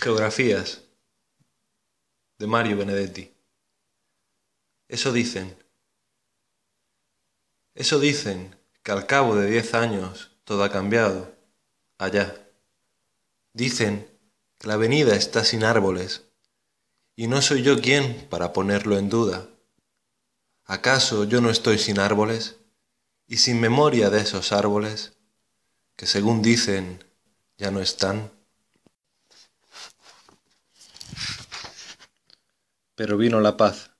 Geografías de Mario Benedetti. Eso dicen. Eso dicen que al cabo de diez años todo ha cambiado. Allá. Dicen que la avenida está sin árboles y no soy yo quien para ponerlo en duda. ¿Acaso yo no estoy sin árboles y sin memoria de esos árboles que según dicen ya no están? Pero vino la paz,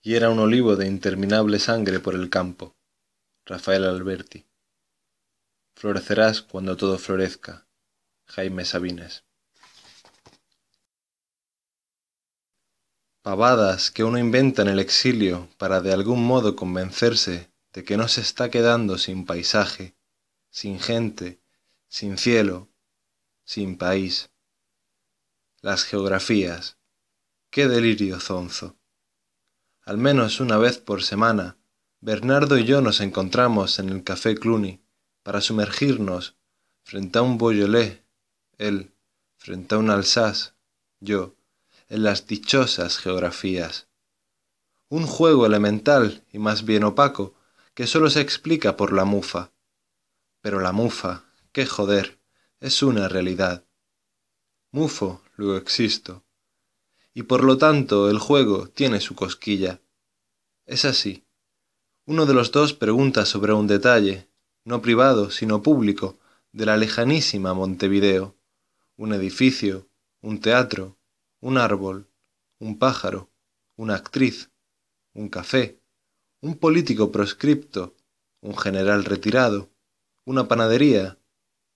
y era un olivo de interminable sangre por el campo. Rafael Alberti. Florecerás cuando todo florezca. Jaime Sabines. Pavadas que uno inventa en el exilio para de algún modo convencerse de que no se está quedando sin paisaje, sin gente, sin cielo, sin país. Las geografías, Qué delirio zonzo. Al menos una vez por semana, Bernardo y yo nos encontramos en el Café Cluny para sumergirnos frente a un Beaujolais, él frente a un Alsace, yo, en las dichosas geografías. Un juego elemental y más bien opaco que solo se explica por la mufa. Pero la mufa, qué joder, es una realidad. Mufo, luego existo y por lo tanto el juego tiene su cosquilla. Es así. Uno de los dos pregunta sobre un detalle, no privado, sino público, de la lejanísima Montevideo, un edificio, un teatro, un árbol, un pájaro, una actriz, un café, un político proscripto, un general retirado, una panadería,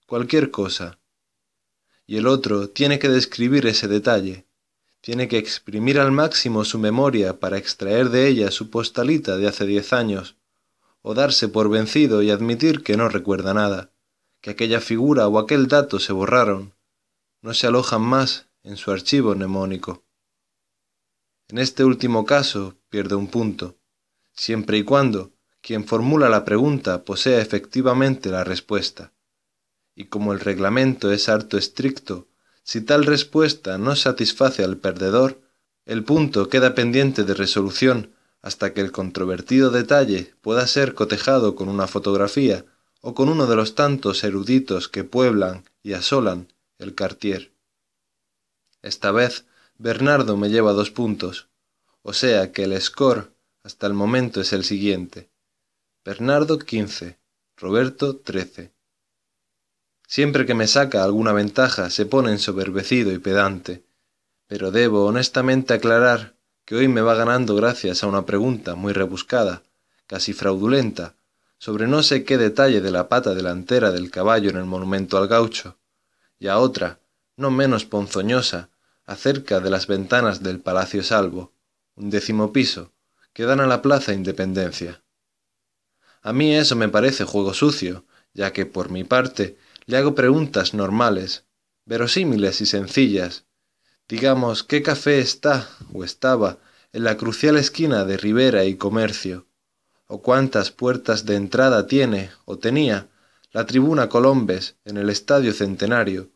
cualquier cosa. Y el otro tiene que describir ese detalle, tiene que exprimir al máximo su memoria para extraer de ella su postalita de hace diez años, o darse por vencido y admitir que no recuerda nada, que aquella figura o aquel dato se borraron, no se alojan más en su archivo mnemónico. En este último caso pierde un punto, siempre y cuando quien formula la pregunta posea efectivamente la respuesta. Y como el reglamento es harto estricto si tal respuesta no satisface al perdedor, el punto queda pendiente de resolución hasta que el controvertido detalle pueda ser cotejado con una fotografía o con uno de los tantos eruditos que pueblan y asolan el Cartier. Esta vez Bernardo me lleva dos puntos, o sea que el score hasta el momento es el siguiente. Bernardo 15, Roberto 13. Siempre que me saca alguna ventaja se pone ensoberbecido y pedante, pero debo honestamente aclarar que hoy me va ganando gracias a una pregunta muy rebuscada, casi fraudulenta, sobre no sé qué detalle de la pata delantera del caballo en el monumento al gaucho, y a otra, no menos ponzoñosa, acerca de las ventanas del Palacio Salvo, un décimo piso, que dan a la Plaza Independencia. A mí eso me parece juego sucio, ya que por mi parte le hago preguntas normales, verosímiles y sencillas. Digamos, ¿qué café está o estaba en la crucial esquina de Rivera y Comercio? ¿O cuántas puertas de entrada tiene o tenía la tribuna Colombes en el Estadio Centenario?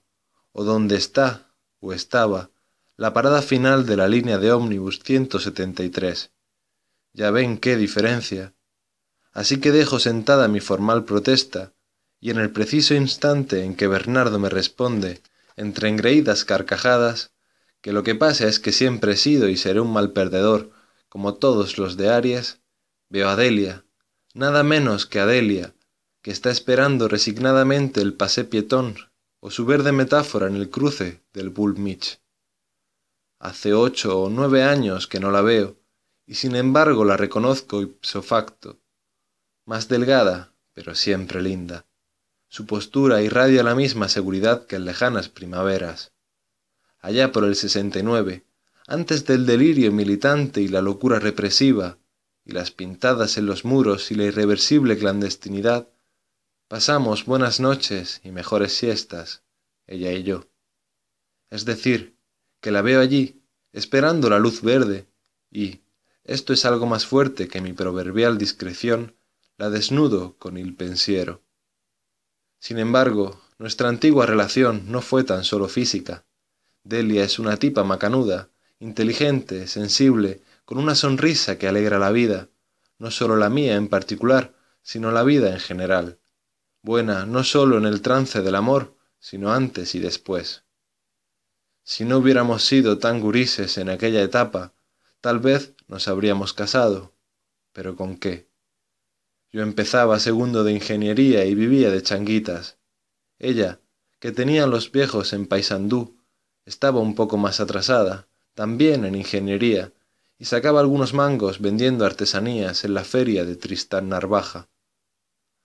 ¿O dónde está o estaba la parada final de la línea de ómnibus 173? Ya ven qué diferencia. Así que dejo sentada mi formal protesta y en el preciso instante en que Bernardo me responde, entre engreídas carcajadas, que lo que pasa es que siempre he sido y seré un mal perdedor, como todos los de Aries, veo a Delia, nada menos que a Delia, que está esperando resignadamente el pasé pietón o su verde metáfora en el cruce del Bull Mitch. Hace ocho o nueve años que no la veo, y sin embargo la reconozco ipso facto, más delgada, pero siempre linda su postura irradia la misma seguridad que en lejanas primaveras. Allá por el 69, antes del delirio militante y la locura represiva, y las pintadas en los muros y la irreversible clandestinidad, pasamos buenas noches y mejores siestas, ella y yo. Es decir, que la veo allí, esperando la luz verde, y, esto es algo más fuerte que mi proverbial discreción, la desnudo con il pensiero. Sin embargo, nuestra antigua relación no fue tan solo física. Delia es una tipa macanuda, inteligente, sensible, con una sonrisa que alegra la vida, no solo la mía en particular, sino la vida en general. Buena no solo en el trance del amor, sino antes y después. Si no hubiéramos sido tan gurises en aquella etapa, tal vez nos habríamos casado. Pero ¿con qué? Yo empezaba segundo de ingeniería y vivía de changuitas. Ella, que tenía los viejos en Paysandú, estaba un poco más atrasada, también en ingeniería, y sacaba algunos mangos vendiendo artesanías en la feria de Tristán Narvaja.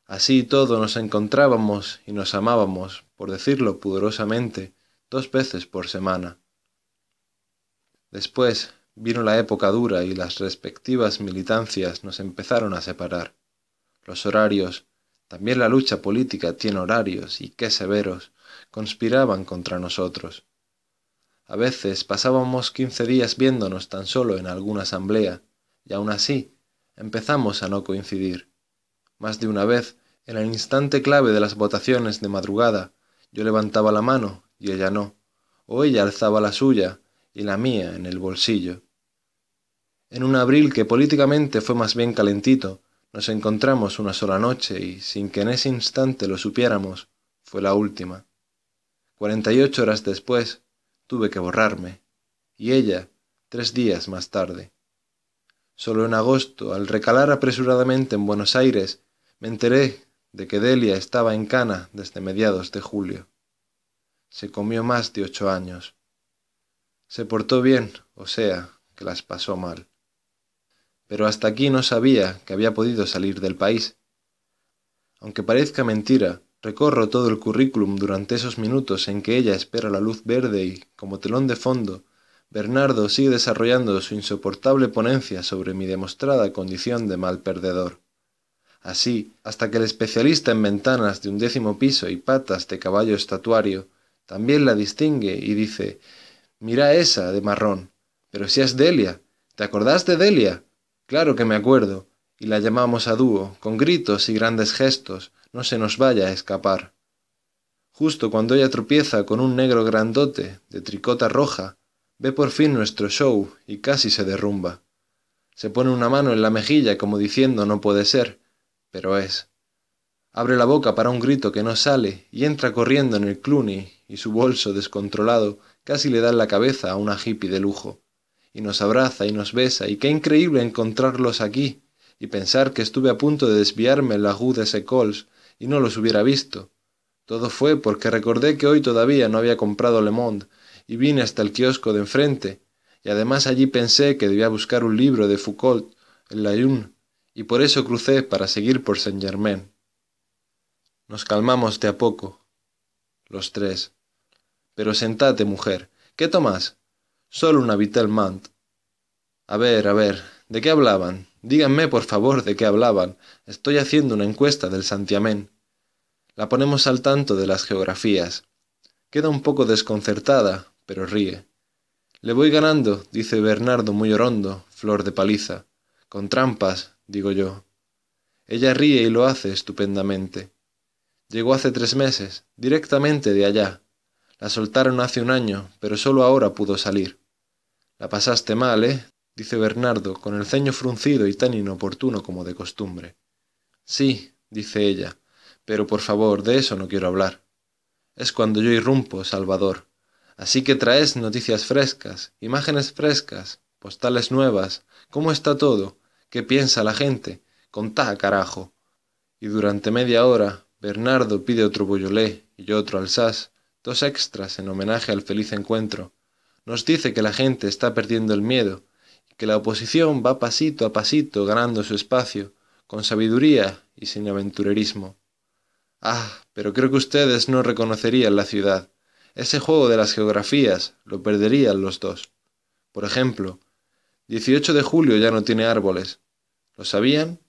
Así todo nos encontrábamos y nos amábamos, por decirlo pudorosamente, dos veces por semana. Después vino la época dura y las respectivas militancias nos empezaron a separar. Los horarios, también la lucha política tiene horarios y qué severos, conspiraban contra nosotros. A veces pasábamos quince días viéndonos tan solo en alguna asamblea, y aun así empezamos a no coincidir. Más de una vez, en el instante clave de las votaciones de madrugada, yo levantaba la mano y ella no, o ella alzaba la suya y la mía en el bolsillo. En un abril que políticamente fue más bien calentito, nos encontramos una sola noche y, sin que en ese instante lo supiéramos, fue la última. Cuarenta y ocho horas después, tuve que borrarme, y ella tres días más tarde. Solo en agosto, al recalar apresuradamente en Buenos Aires, me enteré de que Delia estaba en Cana desde mediados de julio. Se comió más de ocho años. Se portó bien, o sea, que las pasó mal. Pero hasta aquí no sabía que había podido salir del país. Aunque parezca mentira, Recorro todo el currículum durante esos minutos en que ella espera la luz verde y, como telón de fondo, Bernardo sigue desarrollando su insoportable ponencia sobre mi demostrada condición de mal perdedor. Así, hasta que el especialista en ventanas de un décimo piso y patas de caballo estatuario también la distingue y dice Mira esa de marrón. Pero si es Delia. ¿Te acordás de Delia? Claro que me acuerdo. Y la llamamos a dúo, con gritos y grandes gestos, no se nos vaya a escapar. Justo cuando ella tropieza con un negro grandote de tricota roja, ve por fin nuestro show y casi se derrumba. Se pone una mano en la mejilla como diciendo no puede ser, pero es. Abre la boca para un grito que no sale y entra corriendo en el cluny y su bolso descontrolado casi le da en la cabeza a una hippie de lujo. Y nos abraza y nos besa y qué increíble encontrarlos aquí y pensar que estuve a punto de desviarme en la rue de Secols y no los hubiera visto. Todo fue porque recordé que hoy todavía no había comprado Le Monde y vine hasta el kiosco de enfrente, y además allí pensé que debía buscar un libro de Foucault en la Lune, y por eso crucé para seguir por Saint Germain. Nos calmamos de a poco, los tres. Pero sentate, mujer. ¿Qué tomas? Solo una Vitelmant. A ver, a ver, ¿de qué hablaban? Díganme, por favor, de qué hablaban. Estoy haciendo una encuesta del santiamén. La ponemos al tanto de las geografías. Queda un poco desconcertada, pero ríe. Le voy ganando, dice Bernardo muy orondo, flor de paliza. Con trampas, digo yo. Ella ríe y lo hace estupendamente. Llegó hace tres meses, directamente de allá. La soltaron hace un año, pero solo ahora pudo salir. La pasaste mal, ¿eh? dice Bernardo, con el ceño fruncido y tan inoportuno como de costumbre. Sí, dice ella, pero por favor, de eso no quiero hablar. Es cuando yo irrumpo, Salvador. Así que traes noticias frescas, imágenes frescas, postales nuevas, cómo está todo, qué piensa la gente, contá, carajo. Y durante media hora, Bernardo pide otro boyolé y yo otro alsaz, dos extras en homenaje al feliz encuentro. Nos dice que la gente está perdiendo el miedo, que la oposición va pasito a pasito ganando su espacio, con sabiduría y sin aventurerismo. Ah, pero creo que ustedes no reconocerían la ciudad. Ese juego de las geografías lo perderían los dos. Por ejemplo, 18 de julio ya no tiene árboles. ¿Lo sabían?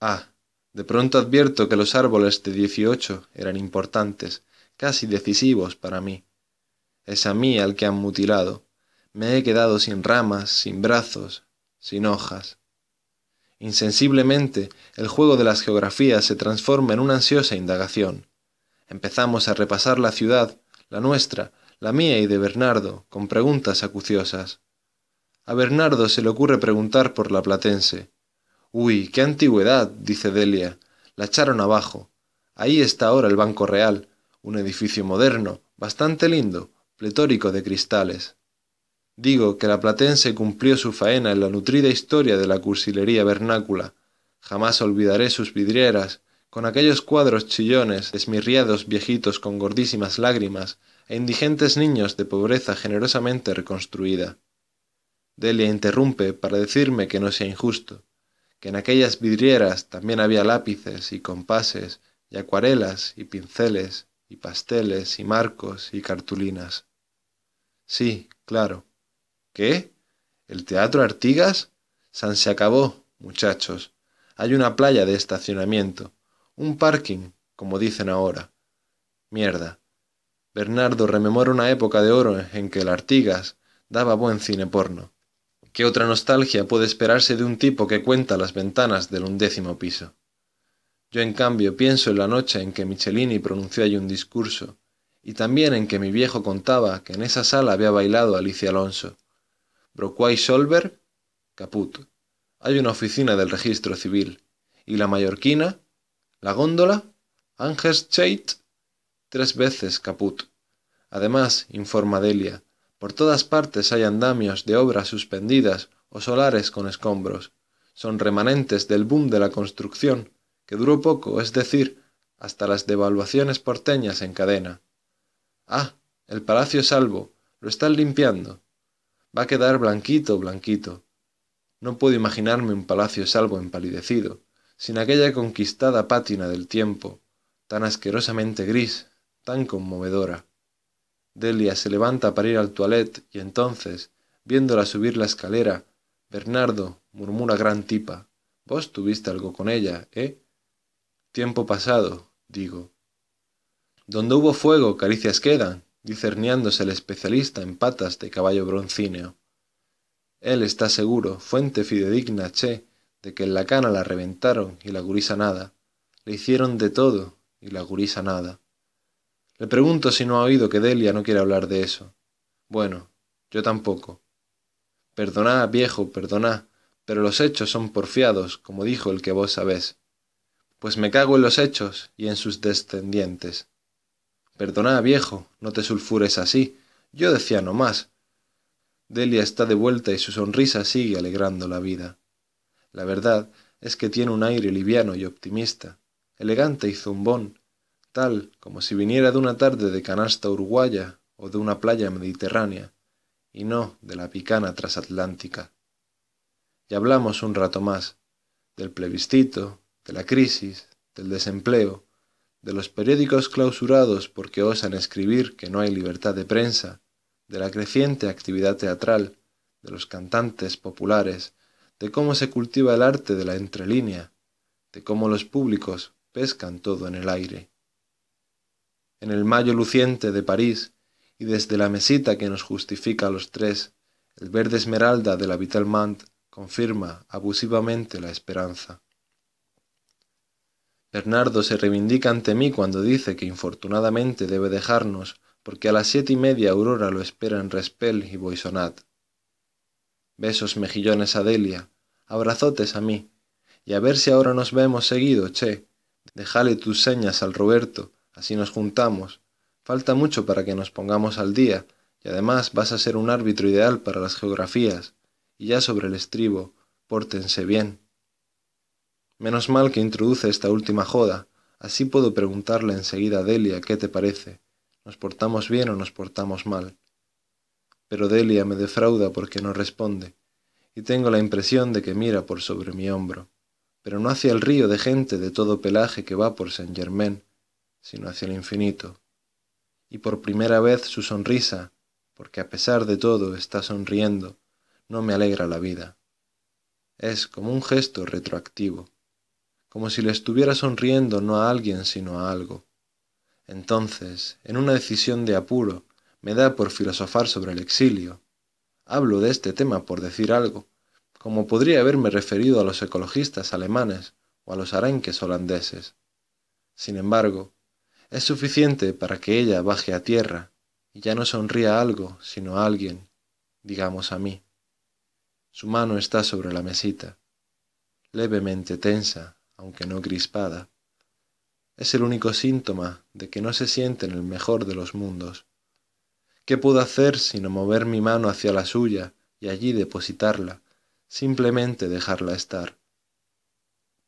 Ah, de pronto advierto que los árboles de 18 eran importantes, casi decisivos para mí. Es a mí al que han mutilado. Me he quedado sin ramas, sin brazos, sin hojas. Insensiblemente, el juego de las geografías se transforma en una ansiosa indagación. Empezamos a repasar la ciudad, la nuestra, la mía y de Bernardo, con preguntas acuciosas. A Bernardo se le ocurre preguntar por la platense. Uy, qué antigüedad, dice Delia. La echaron abajo. Ahí está ahora el Banco Real, un edificio moderno, bastante lindo, pletórico de cristales. Digo que la platense cumplió su faena en la nutrida historia de la cursilería vernácula. Jamás olvidaré sus vidrieras, con aquellos cuadros chillones, esmirriados viejitos con gordísimas lágrimas, e indigentes niños de pobreza generosamente reconstruida. Delia interrumpe para decirme que no sea injusto, que en aquellas vidrieras también había lápices y compases y acuarelas y pinceles y pasteles y marcos y cartulinas. Sí, claro. ¿Qué? ¿El teatro Artigas? San se acabó, muchachos. Hay una playa de estacionamiento, un parking, como dicen ahora. Mierda. Bernardo rememora una época de oro en que el Artigas daba buen cine porno. ¿Qué otra nostalgia puede esperarse de un tipo que cuenta las ventanas del undécimo piso? Yo, en cambio, pienso en la noche en que Michelini pronunció allí un discurso, y también en que mi viejo contaba que en esa sala había bailado Alicia Alonso. Broquay Solberg, caput. Hay una oficina del registro civil. ¿Y la mallorquina? ¿La góndola? Cheit, tres veces caput. Además, informa Delia, por todas partes hay andamios de obras suspendidas o solares con escombros. Son remanentes del boom de la construcción, que duró poco, es decir, hasta las devaluaciones porteñas en cadena. Ah, el palacio salvo, lo están limpiando. Va a quedar blanquito, blanquito. No puedo imaginarme un palacio salvo empalidecido, sin aquella conquistada pátina del tiempo, tan asquerosamente gris, tan conmovedora. Delia se levanta para ir al toilette y entonces, viéndola subir la escalera, Bernardo murmura gran tipa. Vos tuviste algo con ella, ¿eh? Tiempo pasado, digo. Donde hubo fuego, caricias quedan, discerniándose el especialista en patas de caballo broncíneo. Él está seguro, fuente fidedigna, che, de que en la cana la reventaron y la gurisa nada. Le hicieron de todo y la gurisa nada. Le pregunto si no ha oído que Delia no quiere hablar de eso. Bueno, yo tampoco. Perdonad, viejo, perdonad, pero los hechos son porfiados, como dijo el que vos sabés. Pues me cago en los hechos y en sus descendientes. Perdonad, viejo, no te sulfures así. Yo decía no más. Delia está de vuelta y su sonrisa sigue alegrando la vida. La verdad es que tiene un aire liviano y optimista, elegante y zumbón, tal como si viniera de una tarde de canasta uruguaya o de una playa mediterránea, y no de la picana transatlántica. Y hablamos un rato más, del plebiscito, de la crisis, del desempleo, de los periódicos clausurados porque osan escribir que no hay libertad de prensa, de la creciente actividad teatral, de los cantantes populares, de cómo se cultiva el arte de la entrelínea, de cómo los públicos pescan todo en el aire en el mayo luciente de París, y desde la mesita que nos justifica a los tres, el verde esmeralda de la Vitelmant confirma abusivamente la esperanza. Bernardo se reivindica ante mí cuando dice que infortunadamente debe dejarnos porque a las siete y media Aurora lo espera en Respel y Boisonat. Besos mejillones a Delia, abrazotes a mí, y a ver si ahora nos vemos seguido, che. Déjale tus señas al Roberto, Así nos juntamos. Falta mucho para que nos pongamos al día, y además vas a ser un árbitro ideal para las geografías. Y ya sobre el estribo, pórtense bien. Menos mal que introduce esta última joda, así puedo preguntarle enseguida a Delia qué te parece. ¿Nos portamos bien o nos portamos mal? Pero Delia me defrauda porque no responde, y tengo la impresión de que mira por sobre mi hombro, pero no hacia el río de gente de todo pelaje que va por Saint Germain, sino hacia el infinito. Y por primera vez su sonrisa, porque a pesar de todo está sonriendo, no me alegra la vida. Es como un gesto retroactivo, como si le estuviera sonriendo no a alguien sino a algo. Entonces, en una decisión de apuro, me da por filosofar sobre el exilio. Hablo de este tema por decir algo, como podría haberme referido a los ecologistas alemanes o a los arenques holandeses. Sin embargo, es suficiente para que ella baje a tierra, y ya no sonríe a algo, sino a alguien, digamos a mí. Su mano está sobre la mesita, levemente tensa, aunque no crispada. Es el único síntoma de que no se siente en el mejor de los mundos. ¿Qué puedo hacer sino mover mi mano hacia la suya y allí depositarla, simplemente dejarla estar?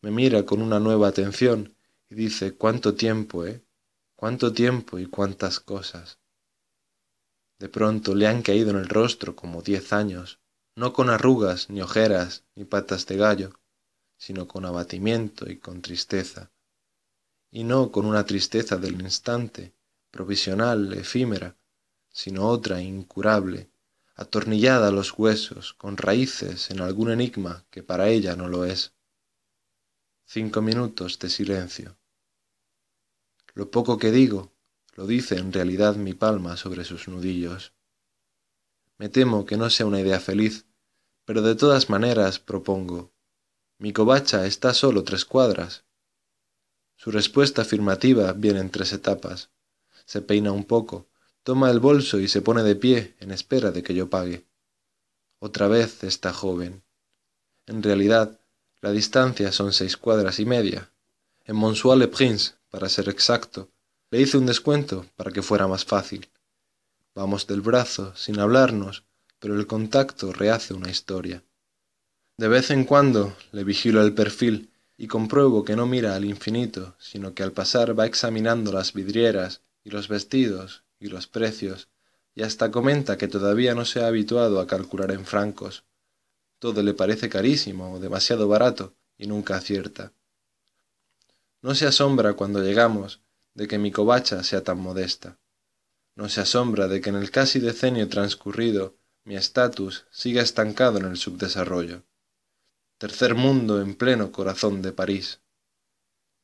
Me mira con una nueva atención y dice, ¿cuánto tiempo, eh? ¿Cuánto tiempo y cuántas cosas? De pronto le han caído en el rostro como diez años, no con arrugas, ni ojeras, ni patas de gallo, sino con abatimiento y con tristeza, y no con una tristeza del instante, provisional, efímera, sino otra incurable, atornillada a los huesos, con raíces en algún enigma que para ella no lo es. Cinco minutos de silencio. Lo poco que digo lo dice en realidad mi palma sobre sus nudillos. Me temo que no sea una idea feliz, pero de todas maneras propongo. Mi covacha está solo tres cuadras. Su respuesta afirmativa viene en tres etapas. Se peina un poco, toma el bolso y se pone de pie en espera de que yo pague. Otra vez está joven. En realidad, la distancia son seis cuadras y media. En Monsois-le-Prince, para ser exacto, le hice un descuento para que fuera más fácil. Vamos del brazo, sin hablarnos, pero el contacto rehace una historia. De vez en cuando le vigilo el perfil y compruebo que no mira al infinito, sino que al pasar va examinando las vidrieras y los vestidos y los precios, y hasta comenta que todavía no se ha habituado a calcular en francos. Todo le parece carísimo o demasiado barato y nunca acierta. No se asombra cuando llegamos de que mi covacha sea tan modesta. No se asombra de que en el casi decenio transcurrido mi estatus siga estancado en el subdesarrollo. Tercer mundo en pleno corazón de París.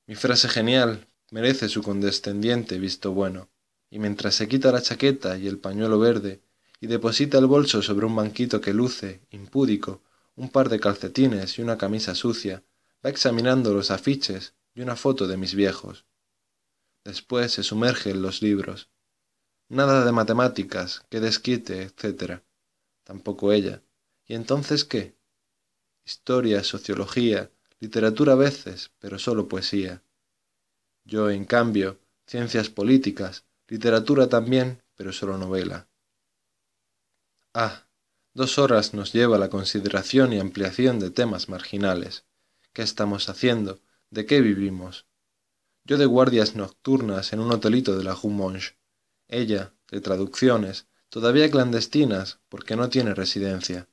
Mi frase genial merece su condescendiente visto bueno, y mientras se quita la chaqueta y el pañuelo verde y deposita el bolso sobre un banquito que luce, impúdico, un par de calcetines y una camisa sucia, va examinando los afiches y una foto de mis viejos, Después se sumerge en los libros. Nada de matemáticas, que desquite, etc. Tampoco ella. ¿Y entonces qué? Historia, sociología, literatura a veces, pero solo poesía. Yo, en cambio, ciencias políticas, literatura también, pero solo novela. Ah, dos horas nos lleva la consideración y ampliación de temas marginales. ¿Qué estamos haciendo? ¿De qué vivimos? yo de guardias nocturnas en un hotelito de la Rue Monge, ella de traducciones, todavía clandestinas porque no tiene residencia,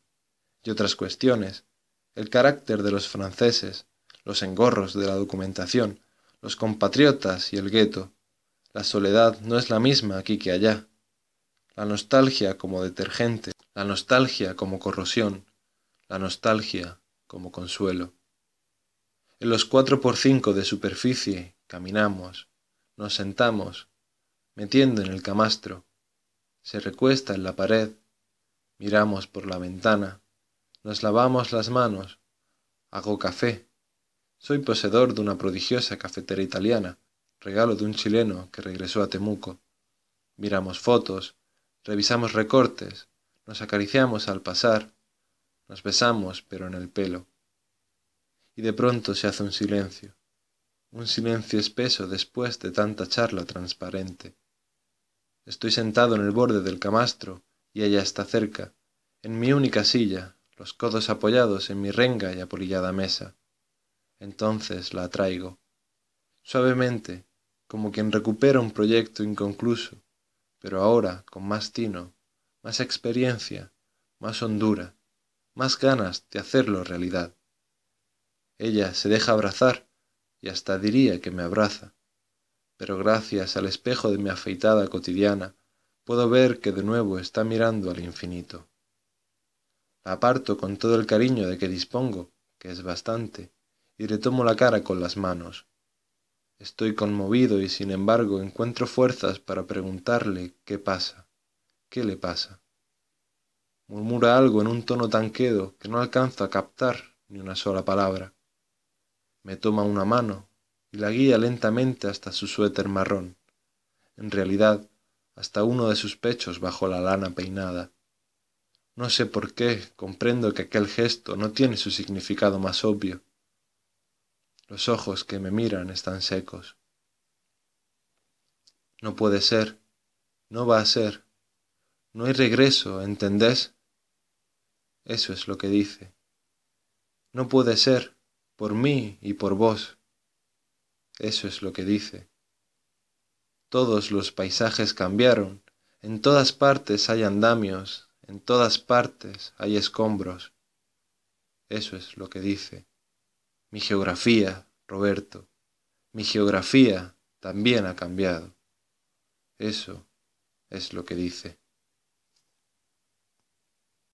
y otras cuestiones, el carácter de los franceses, los engorros de la documentación, los compatriotas y el gueto. La soledad no es la misma aquí que allá. La nostalgia como detergente, la nostalgia como corrosión, la nostalgia como consuelo. En los cuatro por cinco de superficie Caminamos, nos sentamos, metiendo en el camastro. Se recuesta en la pared, miramos por la ventana, nos lavamos las manos, hago café. Soy poseedor de una prodigiosa cafetera italiana, regalo de un chileno que regresó a Temuco. Miramos fotos, revisamos recortes, nos acariciamos al pasar, nos besamos pero en el pelo. Y de pronto se hace un silencio un silencio espeso después de tanta charla transparente. Estoy sentado en el borde del camastro y ella está cerca, en mi única silla, los codos apoyados en mi renga y apolillada mesa. Entonces la atraigo, suavemente, como quien recupera un proyecto inconcluso, pero ahora con más tino, más experiencia, más hondura, más ganas de hacerlo realidad. Ella se deja abrazar y hasta diría que me abraza, pero gracias al espejo de mi afeitada cotidiana puedo ver que de nuevo está mirando al infinito. Aparto con todo el cariño de que dispongo, que es bastante, y le tomo la cara con las manos. Estoy conmovido y sin embargo encuentro fuerzas para preguntarle qué pasa, qué le pasa. Murmura algo en un tono tan quedo que no alcanzo a captar ni una sola palabra me toma una mano y la guía lentamente hasta su suéter marrón. En realidad, hasta uno de sus pechos bajo la lana peinada. No sé por qué comprendo que aquel gesto no tiene su significado más obvio. Los ojos que me miran están secos. No puede ser, no va a ser, no hay regreso, ¿entendés? Eso es lo que dice. No puede ser, por mí y por vos. Eso es lo que dice. Todos los paisajes cambiaron, en todas partes hay andamios, en todas partes hay escombros. Eso es lo que dice. Mi geografía, Roberto, mi geografía también ha cambiado. Eso es lo que dice.